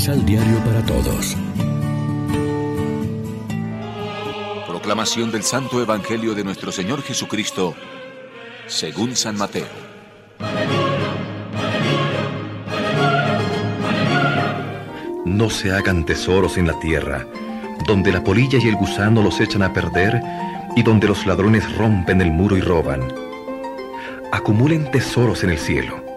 Misal Diario para Todos. Proclamación del Santo Evangelio de nuestro Señor Jesucristo, según San Mateo. No se hagan tesoros en la tierra, donde la polilla y el gusano los echan a perder y donde los ladrones rompen el muro y roban. Acumulen tesoros en el cielo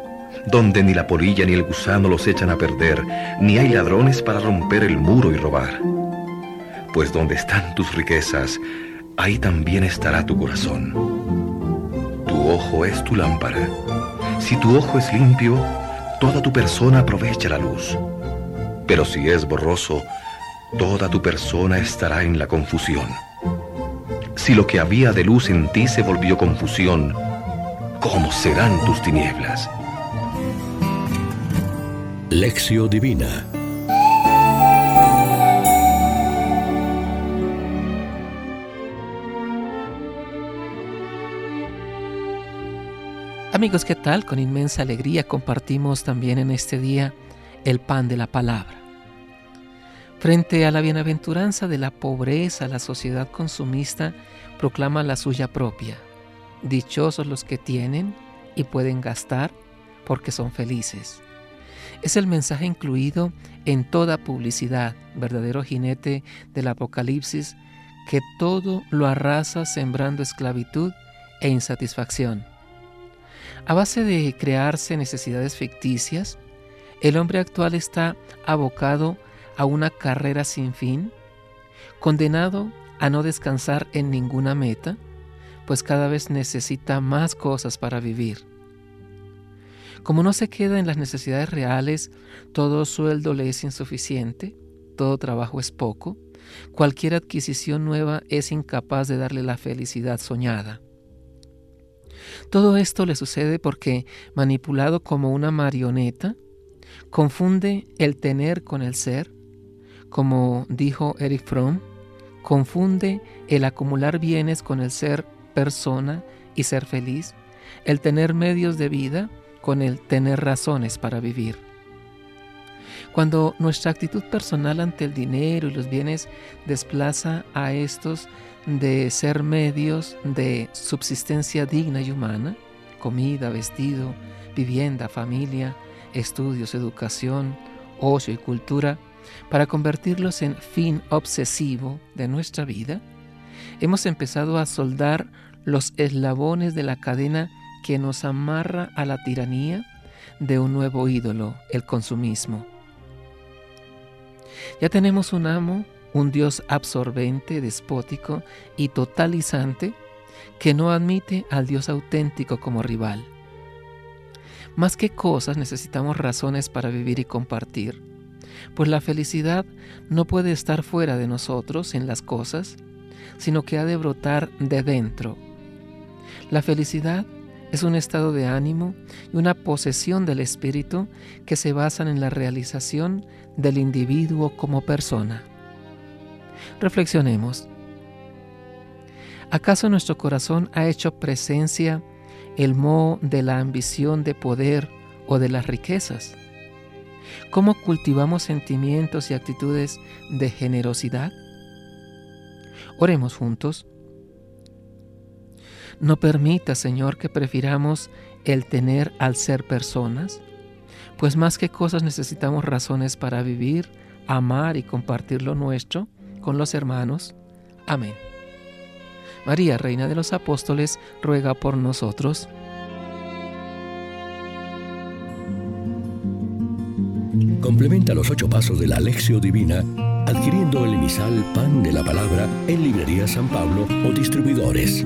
donde ni la polilla ni el gusano los echan a perder, ni hay ladrones para romper el muro y robar. Pues donde están tus riquezas, ahí también estará tu corazón. Tu ojo es tu lámpara. Si tu ojo es limpio, toda tu persona aprovecha la luz. Pero si es borroso, toda tu persona estará en la confusión. Si lo que había de luz en ti se volvió confusión, ¿cómo serán tus tinieblas? Lección Divina Amigos, ¿qué tal? Con inmensa alegría compartimos también en este día el pan de la palabra. Frente a la bienaventuranza de la pobreza, la sociedad consumista proclama la suya propia. Dichosos los que tienen y pueden gastar porque son felices. Es el mensaje incluido en toda publicidad, verdadero jinete del Apocalipsis, que todo lo arrasa sembrando esclavitud e insatisfacción. A base de crearse necesidades ficticias, el hombre actual está abocado a una carrera sin fin, condenado a no descansar en ninguna meta, pues cada vez necesita más cosas para vivir. Como no se queda en las necesidades reales, todo sueldo le es insuficiente, todo trabajo es poco, cualquier adquisición nueva es incapaz de darle la felicidad soñada. Todo esto le sucede porque, manipulado como una marioneta, confunde el tener con el ser, como dijo Eric Fromm, confunde el acumular bienes con el ser persona y ser feliz, el tener medios de vida con el tener razones para vivir. Cuando nuestra actitud personal ante el dinero y los bienes desplaza a estos de ser medios de subsistencia digna y humana, comida, vestido, vivienda, familia, estudios, educación, ocio y cultura, para convertirlos en fin obsesivo de nuestra vida, hemos empezado a soldar los eslabones de la cadena que nos amarra a la tiranía de un nuevo ídolo, el consumismo. Ya tenemos un amo, un Dios absorbente, despótico y totalizante que no admite al Dios auténtico como rival. Más que cosas necesitamos razones para vivir y compartir, pues la felicidad no puede estar fuera de nosotros en las cosas, sino que ha de brotar de dentro. La felicidad es un estado de ánimo y una posesión del espíritu que se basan en la realización del individuo como persona. Reflexionemos. ¿Acaso nuestro corazón ha hecho presencia el moho de la ambición de poder o de las riquezas? ¿Cómo cultivamos sentimientos y actitudes de generosidad? Oremos juntos. No permita, Señor, que prefiramos el tener al ser personas, pues más que cosas necesitamos razones para vivir, amar y compartir lo nuestro con los hermanos. Amén. María, Reina de los Apóstoles, ruega por nosotros. Complementa los ocho pasos de la Alexio Divina adquiriendo el emisal Pan de la Palabra en Librería San Pablo o Distribuidores.